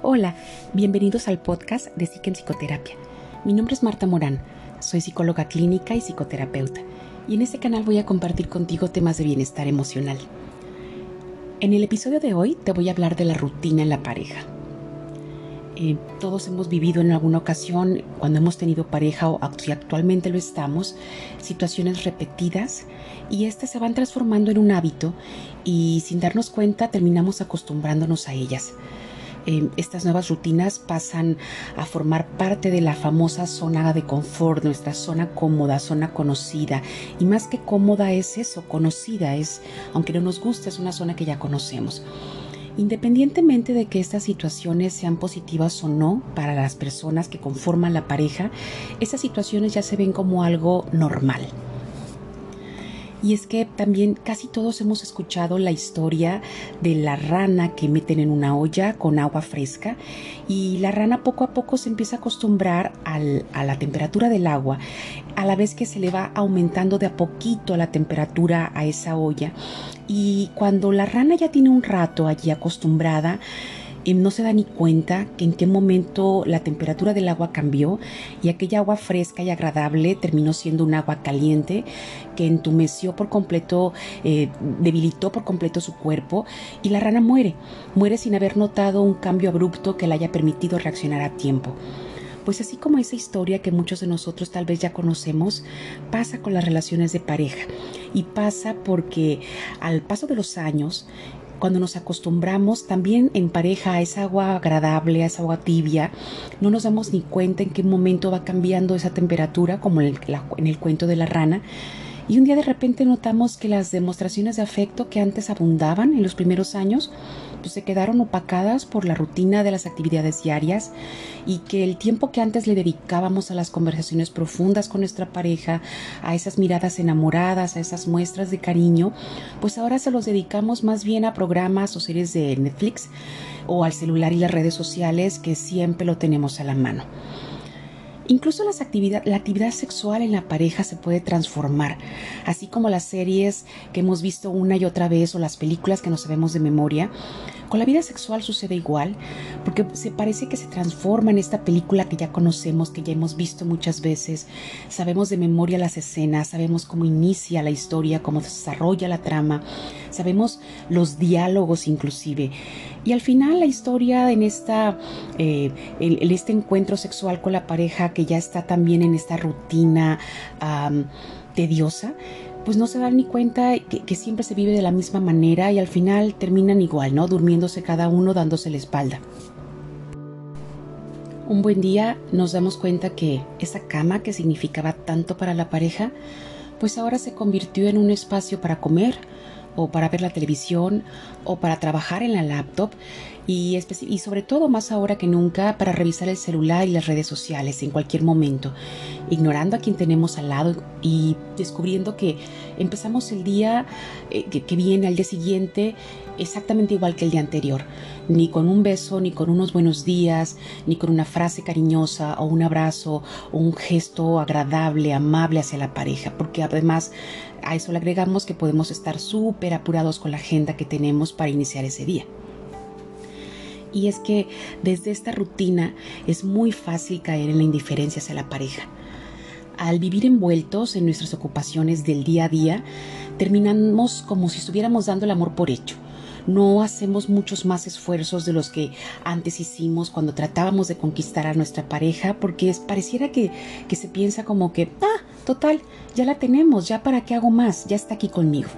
Hola, bienvenidos al podcast de Psique en Psicoterapia. Mi nombre es Marta Morán, soy psicóloga clínica y psicoterapeuta, y en este canal voy a compartir contigo temas de bienestar emocional. En el episodio de hoy te voy a hablar de la rutina en la pareja. Eh, todos hemos vivido en alguna ocasión, cuando hemos tenido pareja o si actualmente lo estamos, situaciones repetidas y estas se van transformando en un hábito y sin darnos cuenta terminamos acostumbrándonos a ellas. Estas nuevas rutinas pasan a formar parte de la famosa zona de confort, nuestra zona cómoda, zona conocida. Y más que cómoda es eso, conocida, es, aunque no nos guste, es una zona que ya conocemos. Independientemente de que estas situaciones sean positivas o no para las personas que conforman la pareja, estas situaciones ya se ven como algo normal. Y es que también casi todos hemos escuchado la historia de la rana que meten en una olla con agua fresca y la rana poco a poco se empieza a acostumbrar a la temperatura del agua a la vez que se le va aumentando de a poquito la temperatura a esa olla. Y cuando la rana ya tiene un rato allí acostumbrada no se da ni cuenta que en qué momento la temperatura del agua cambió y aquella agua fresca y agradable terminó siendo un agua caliente que entumeció por completo, eh, debilitó por completo su cuerpo y la rana muere, muere sin haber notado un cambio abrupto que le haya permitido reaccionar a tiempo. Pues así como esa historia que muchos de nosotros tal vez ya conocemos, pasa con las relaciones de pareja y pasa porque al paso de los años cuando nos acostumbramos también en pareja a esa agua agradable, a esa agua tibia, no nos damos ni cuenta en qué momento va cambiando esa temperatura, como en el, en el cuento de la rana. Y un día de repente notamos que las demostraciones de afecto que antes abundaban en los primeros años, pues se quedaron opacadas por la rutina de las actividades diarias y que el tiempo que antes le dedicábamos a las conversaciones profundas con nuestra pareja, a esas miradas enamoradas, a esas muestras de cariño, pues ahora se los dedicamos más bien a programas o series de Netflix o al celular y las redes sociales que siempre lo tenemos a la mano. Incluso las la actividad sexual en la pareja se puede transformar, así como las series que hemos visto una y otra vez o las películas que nos sabemos de memoria. Con la vida sexual sucede igual, porque se parece que se transforma en esta película que ya conocemos, que ya hemos visto muchas veces. Sabemos de memoria las escenas, sabemos cómo inicia la historia, cómo desarrolla la trama, sabemos los diálogos inclusive. Y al final la historia en, esta, eh, en, este encuentro sexual con la pareja que ya está también en esta rutina tediosa, pues no se dan ni cuenta que, que, siempre se vive de la misma manera y al final terminan igual, ¿no? Durmiéndose cada uno, dándose la espalda. Un buen día nos damos cuenta que esa cama que significaba tanto para la pareja, pues ahora se convirtió en un espacio para comer, o para ver la televisión o para trabajar en la laptop y, sobre todo más ahora que nunca para revisar el celular y las redes sociales en cualquier momento, ignorando a quien tenemos al lado y descubriendo que empezamos el día eh, que, viene al día siguiente exactamente igual que el día anterior, ni con un beso, ni con unos buenos días, ni con una frase cariñosa o un abrazo o un gesto agradable, amable hacia la pareja, porque además a eso le agregamos que podemos estar súper apurados con la agenda que tenemos para iniciar ese día. Y es que desde esta rutina es muy fácil caer en la indiferencia hacia la pareja. Al vivir envueltos en nuestras ocupaciones del día a día, terminamos como si estuviéramos dando el amor por hecho. No hacemos muchos más esfuerzos de los que antes hicimos cuando tratábamos de conquistar a nuestra pareja, porque pareciera que, que se piensa como que, ah, total, ya la tenemos, ya para qué hago más, ya está aquí conmigo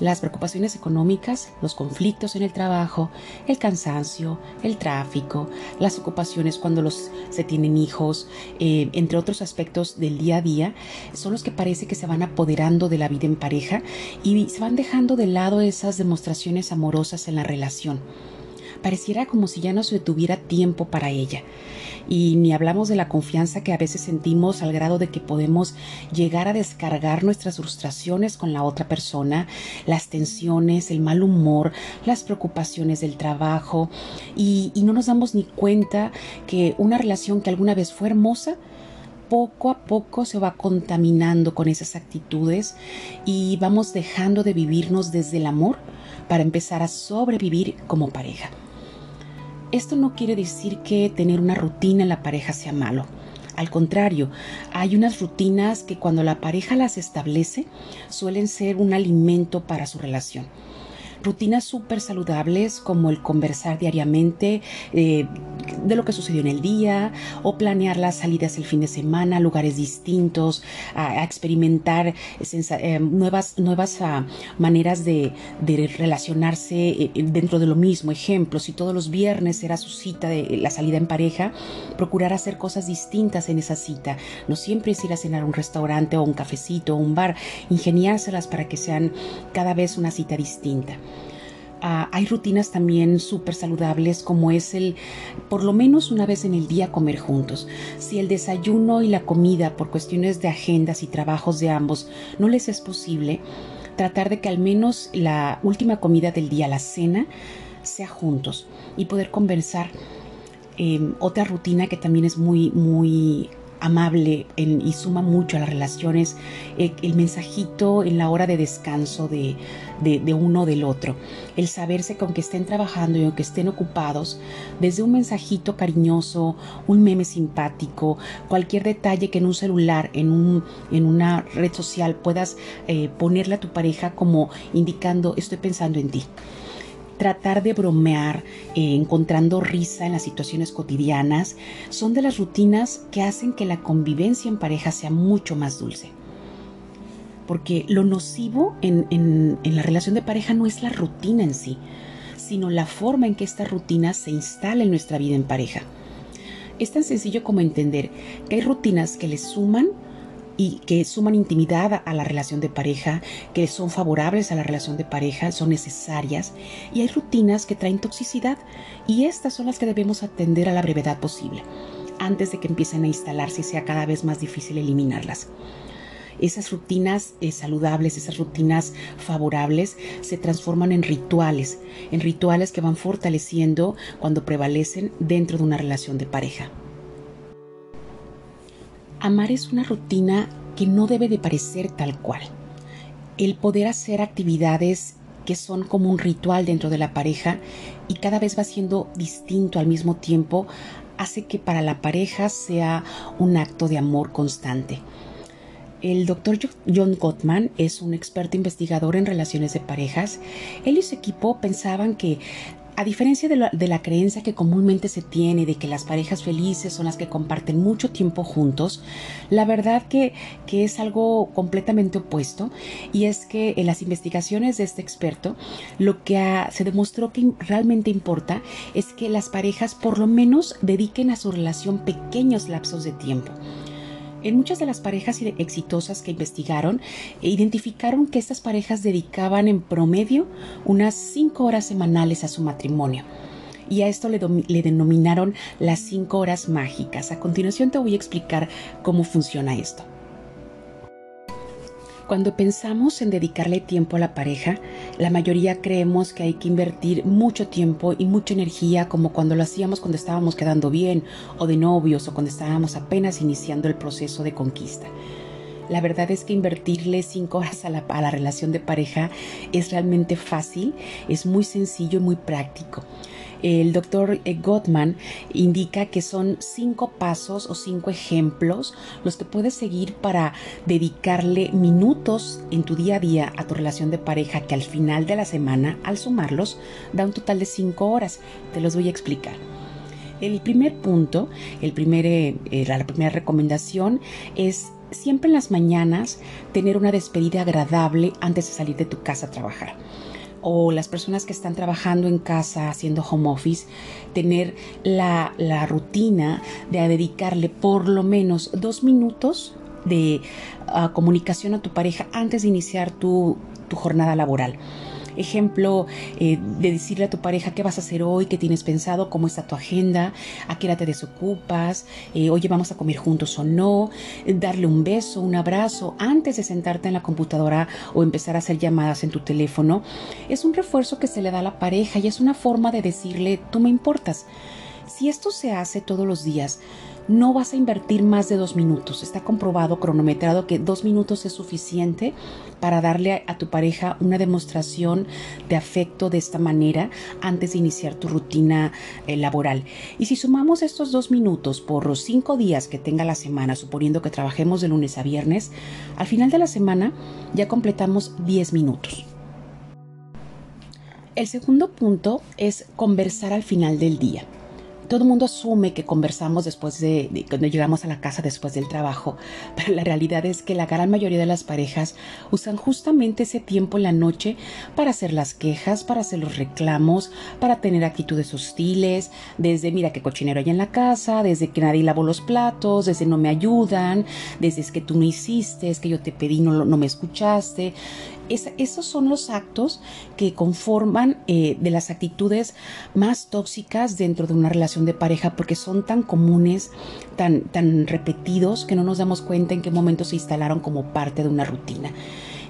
las preocupaciones económicas, los conflictos en el trabajo, el cansancio, el tráfico, las ocupaciones cuando se tienen hijos, eh, entre otros aspectos del día a día, son los que parece que se van apoderando de la vida en pareja y se van dejando de lado esas demostraciones amorosas en la relación. Pareciera como si ya no se tuviera tiempo para ella y ni hablamos de la confianza que a veces sentimos al grado de que podemos llegar a descargar nuestras frustraciones con la otra persona, las tensiones, el mal humor, las preocupaciones del trabajo y, no nos damos ni cuenta que una relación que alguna vez fue hermosa, poco a poco se va contaminando con esas actitudes y vamos dejando de vivirnos desde el amor para empezar a sobrevivir como pareja. Esto no quiere decir que tener una rutina en la pareja sea malo. Al contrario, hay unas rutinas que cuando la pareja las establece suelen ser un alimento para su relación rutinas súper saludables como el conversar diariamente eh, de lo que sucedió en el día o planear las salidas el fin de semana, lugares distintos, a, experimentar eh, nuevas, nuevas ah, maneras de, relacionarse eh, dentro de lo mismo. Ejemplo, si todos los viernes era su cita de la salida en pareja, procurar hacer cosas distintas en esa cita. No siempre es ir a cenar a un restaurante o un cafecito o un bar, ingeniárselas para que sean cada vez una cita distinta. Ah, hay rutinas también súper saludables como es el por lo menos una vez en el día comer juntos. Si el desayuno y la comida por cuestiones de agendas y trabajos de ambos no les es posible, tratar de que al menos la última comida del día, la cena, sea juntos y poder conversar. Em, otra rutina que también es muy, muy amable y suma mucho a las relaciones, eh, el mensajito en la hora de descanso de, de, uno del otro, el saberse que aunque estén trabajando y aunque estén ocupados, desde un mensajito cariñoso, un meme simpático, cualquier detalle que en un celular, en, un, en una red social puedas eh, ponerle a tu pareja como indicando estoy pensando en ti tratar de bromear, eh, encontrando risa en las situaciones cotidianas, son de las rutinas que hacen que la convivencia en pareja sea mucho más dulce. Porque lo nocivo en, la relación de pareja no es la rutina en sí, sino la forma en que esta rutina se instala en nuestra vida en pareja. Es tan sencillo como entender que hay rutinas que le suman y que suman intimidad a la relación de pareja, que son favorables a la relación de pareja, son necesarias, y hay rutinas que traen toxicidad, y estas son las que debemos atender a la brevedad posible, antes de que empiecen a instalarse y sea cada vez más difícil eliminarlas. Esas rutinas eh, saludables, esas rutinas favorables, se transforman en rituales, en rituales que van fortaleciendo cuando prevalecen dentro de una relación de pareja. Amar es una rutina que no debe de parecer tal cual. El poder hacer actividades que son como un ritual dentro de la pareja y cada vez va siendo distinto al mismo tiempo hace que para la pareja sea un acto de amor constante. El doctor John Gottman es un experto investigador en relaciones de parejas. Él y su equipo pensaban que a diferencia de la, creencia que comúnmente se tiene de que las parejas felices son las que comparten mucho tiempo juntos, la verdad que, que es algo completamente opuesto y es que en las investigaciones de este experto lo que se demostró que realmente importa es que las parejas por lo menos dediquen a su relación pequeños lapsos de tiempo. En muchas de las parejas exitosas que investigaron, e identificaron que estas parejas dedicaban en promedio unas cinco horas semanales a su matrimonio y a esto le, denominaron las cinco horas mágicas. A continuación te voy a explicar cómo funciona esto. Cuando pensamos en dedicarle tiempo a la pareja, la mayoría creemos que hay que invertir mucho tiempo y mucha energía como cuando lo hacíamos cuando estábamos quedando bien o de novios o cuando estábamos apenas iniciando el proceso de conquista. La verdad es que invertirle cinco horas a la, relación de pareja es realmente fácil, es muy sencillo y muy práctico el doctor eh, Gottman indica que son cinco pasos o cinco ejemplos los que puedes seguir para dedicarle minutos en tu día a día a tu relación de pareja que al final de la semana, al sumarlos, da un total de cinco horas. Te los voy a explicar. El primer punto, eh, eh, la primera recomendación es siempre en las mañanas tener una despedida agradable antes de salir de tu casa a trabajar o las personas que están trabajando en casa haciendo home office, tener la, rutina de dedicarle por lo menos dos minutos de ah, comunicación a tu pareja antes de iniciar tu jornada laboral. Ejemplo, eh, de decirle a tu pareja qué vas a hacer hoy, qué tienes pensado, cómo está tu agenda, a qué hora te desocupas, eh, oye, vamos a comer juntos o no, darle un beso, un abrazo antes de sentarte en la computadora o empezar a hacer llamadas en tu teléfono. Es un refuerzo que se le da a la pareja y es una forma de decirle, tú me importas. Si esto se hace todos los días, no vas a invertir más de dos minutos. Está comprobado, cronometrado, que dos minutos es suficiente para darle a, tu pareja una demostración de afecto de esta manera antes de iniciar tu rutina eh, laboral. Y si sumamos estos dos minutos por los cinco días que tenga la semana, suponiendo que trabajemos de lunes a viernes, al final de la semana ya completamos 10 minutos. El segundo punto es conversar al final del día todo el mundo asume que conversamos después de, cuando llegamos a la casa después del trabajo, pero la realidad es que la gran mayoría de las parejas usan justamente ese tiempo en la noche para hacer las quejas, para hacer los reclamos, para tener actitudes hostiles, desde mira qué cochinero hay en la casa, desde que nadie lavó los platos, desde no me ayudan, desde es que tú no hiciste, es que yo te pedí, no, no me escuchaste esos son los actos que conforman eh, de las actitudes más tóxicas dentro de una relación de pareja porque son tan comunes, tan, tan repetidos que no nos damos cuenta en qué momento se instalaron como parte de una rutina.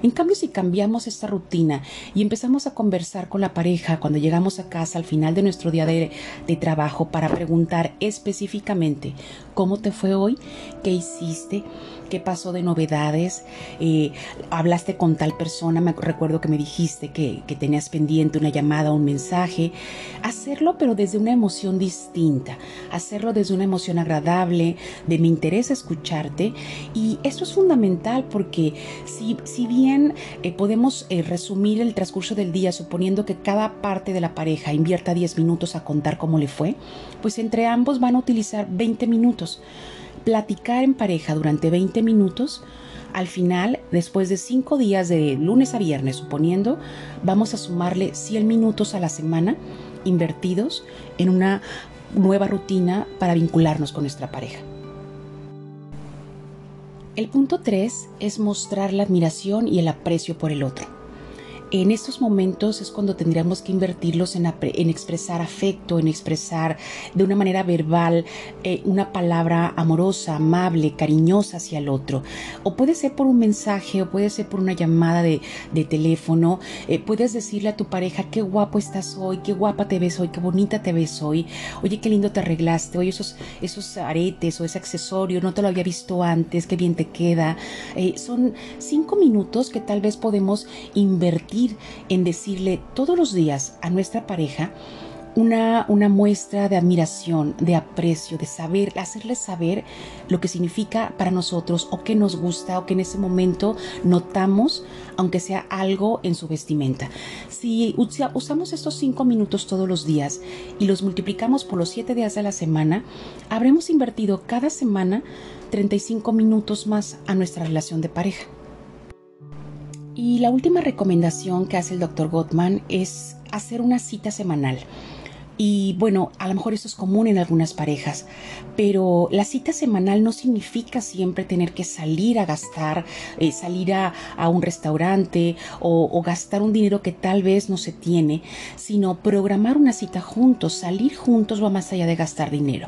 En cambio, si cambiamos esta rutina y empezamos a conversar con la pareja cuando llegamos a casa al final de nuestro día de, trabajo para preguntar específicamente cómo te fue hoy, qué hiciste, qué pasó de novedades, eh, hablaste con tal persona, me recuerdo que me dijiste que, tenías pendiente una llamada un mensaje, hacerlo pero desde una emoción distinta, hacerlo desde una emoción agradable, de mi interés escucharte. Y esto es fundamental porque si, si bien eh, podemos eh, resumir el transcurso del día suponiendo que cada parte de la pareja invierta 10 minutos a contar cómo le fue, pues entre ambos van a utilizar 20 minutos. Platicar en pareja durante 20 minutos al final, después de 5 días de lunes a viernes, suponiendo, vamos a sumarle 100 minutos a la semana invertidos en una nueva rutina para vincularnos con nuestra pareja. El punto 3 es mostrar la admiración y el aprecio por el otro en estos momentos es cuando tendríamos que invertirlos en, expresar afecto, en expresar de una manera verbal eh, una palabra amorosa, amable, cariñosa hacia el otro. O puede ser por un mensaje, o puede ser por una llamada de, teléfono. Eh, puedes decirle a tu pareja qué guapo estás hoy, qué guapa te ves hoy, qué bonita te ves hoy. Oye, qué lindo te arreglaste. Oye, esos, esos aretes o ese accesorio, no te lo había visto antes, qué bien te queda. Eh, son cinco minutos que tal vez podemos invertir en decirle todos los días a nuestra pareja una, una, muestra de admiración, de aprecio, de saber, hacerle saber lo que significa para nosotros o que nos gusta o que en ese momento notamos, aunque sea algo en su vestimenta. Si usamos estos cinco minutos todos los días y los multiplicamos por los siete días de la semana, habremos invertido cada semana 35 minutos más a nuestra relación de pareja. Y la última recomendación que hace el doctor Gottman es hacer una cita semanal. Y bueno, a lo mejor eso es común en algunas parejas, pero la cita semanal no significa siempre tener que salir a gastar, eh, salir a, un restaurante o, o, gastar un dinero que tal vez no se tiene, sino programar una cita juntos, salir juntos va más allá de gastar dinero.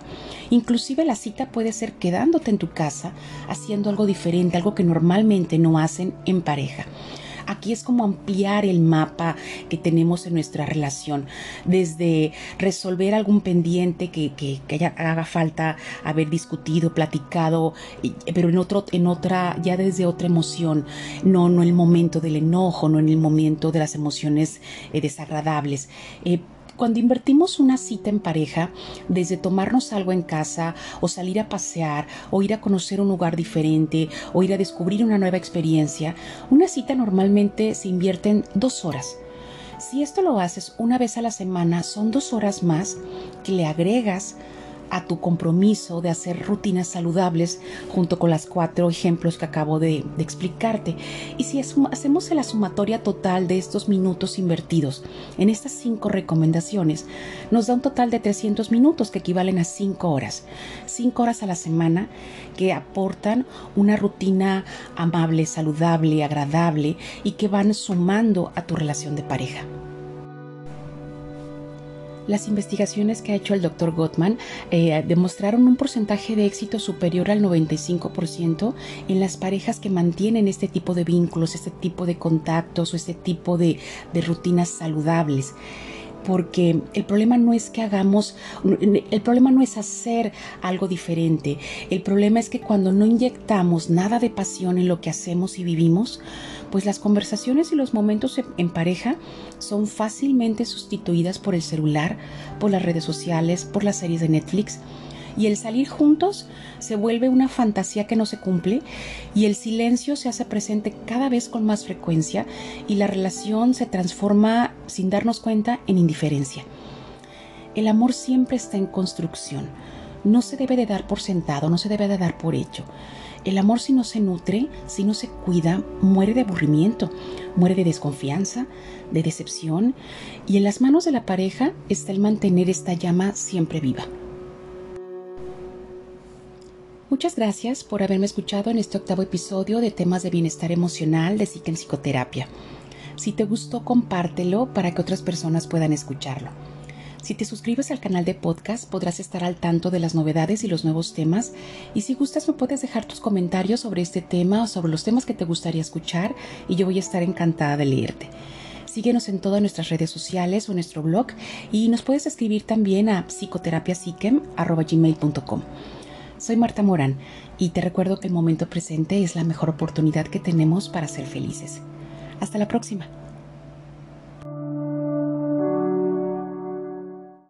Inclusive la cita puede ser quedándote en tu casa, haciendo algo diferente, algo que normalmente no hacen en pareja. Aquí es como ampliar el mapa que tenemos en nuestra relación, desde resolver algún pendiente que, que, haga falta haber discutido, platicado, pero en, otro, en otra, ya desde otra emoción, no, no el momento del enojo, no en el momento de las emociones eh, desagradables. Eh, cuando invertimos una cita en pareja, desde tomarnos algo en casa o salir a pasear o ir a conocer un lugar diferente o ir a descubrir una nueva experiencia, una cita normalmente se invierte en dos horas. Si esto lo haces una vez a la semana, son dos horas más que le agregas a tu compromiso de hacer rutinas saludables junto con las cuatro ejemplos que acabo de, explicarte. Y si hacemos la sumatoria total de estos minutos invertidos en estas cinco recomendaciones, nos da un total de 300 minutos que equivalen a cinco horas. Cinco horas a la semana que aportan una rutina amable, saludable, agradable y que van sumando a tu relación de pareja. Las investigaciones que ha hecho el doctor Gottman eh, demostraron un porcentaje de éxito superior al 95% en las parejas que mantienen este tipo de vínculos, este tipo de contactos o este tipo de, de rutinas saludables porque el problema no es que hagamos, el problema no es hacer algo diferente, el problema es que cuando no inyectamos nada de pasión en lo que hacemos y vivimos, pues las conversaciones y los momentos en pareja son fácilmente sustituidas por el celular, por las redes sociales, por las series de Netflix y el salir juntos se vuelve una fantasía que no se cumple y el silencio se hace presente cada vez con más frecuencia y la relación se transforma sin darnos cuenta en indiferencia. El amor siempre está en construcción, no se debe de dar por sentado, no se debe de dar por hecho. El amor si no se nutre, si no se cuida, muere de aburrimiento, muere de desconfianza, de decepción y en las manos de la pareja está el mantener esta llama siempre viva. Muchas gracias por haberme escuchado en este octavo episodio de temas de bienestar emocional de Psique en Psicoterapia. Si te gustó, compártelo para que otras personas puedan escucharlo. Si te suscribes al canal de podcast podrás estar al tanto de las novedades y los nuevos temas y si gustas me puedes dejar tus comentarios sobre este tema o sobre los temas que te gustaría escuchar y yo voy a estar encantada de leerte. Síguenos en todas nuestras redes sociales o en nuestro blog y nos puedes escribir también a psicoterapiasiquem.com. Soy Marta Morán y te recuerdo que el momento presente es la mejor oportunidad que tenemos para ser felices. Hasta la próxima.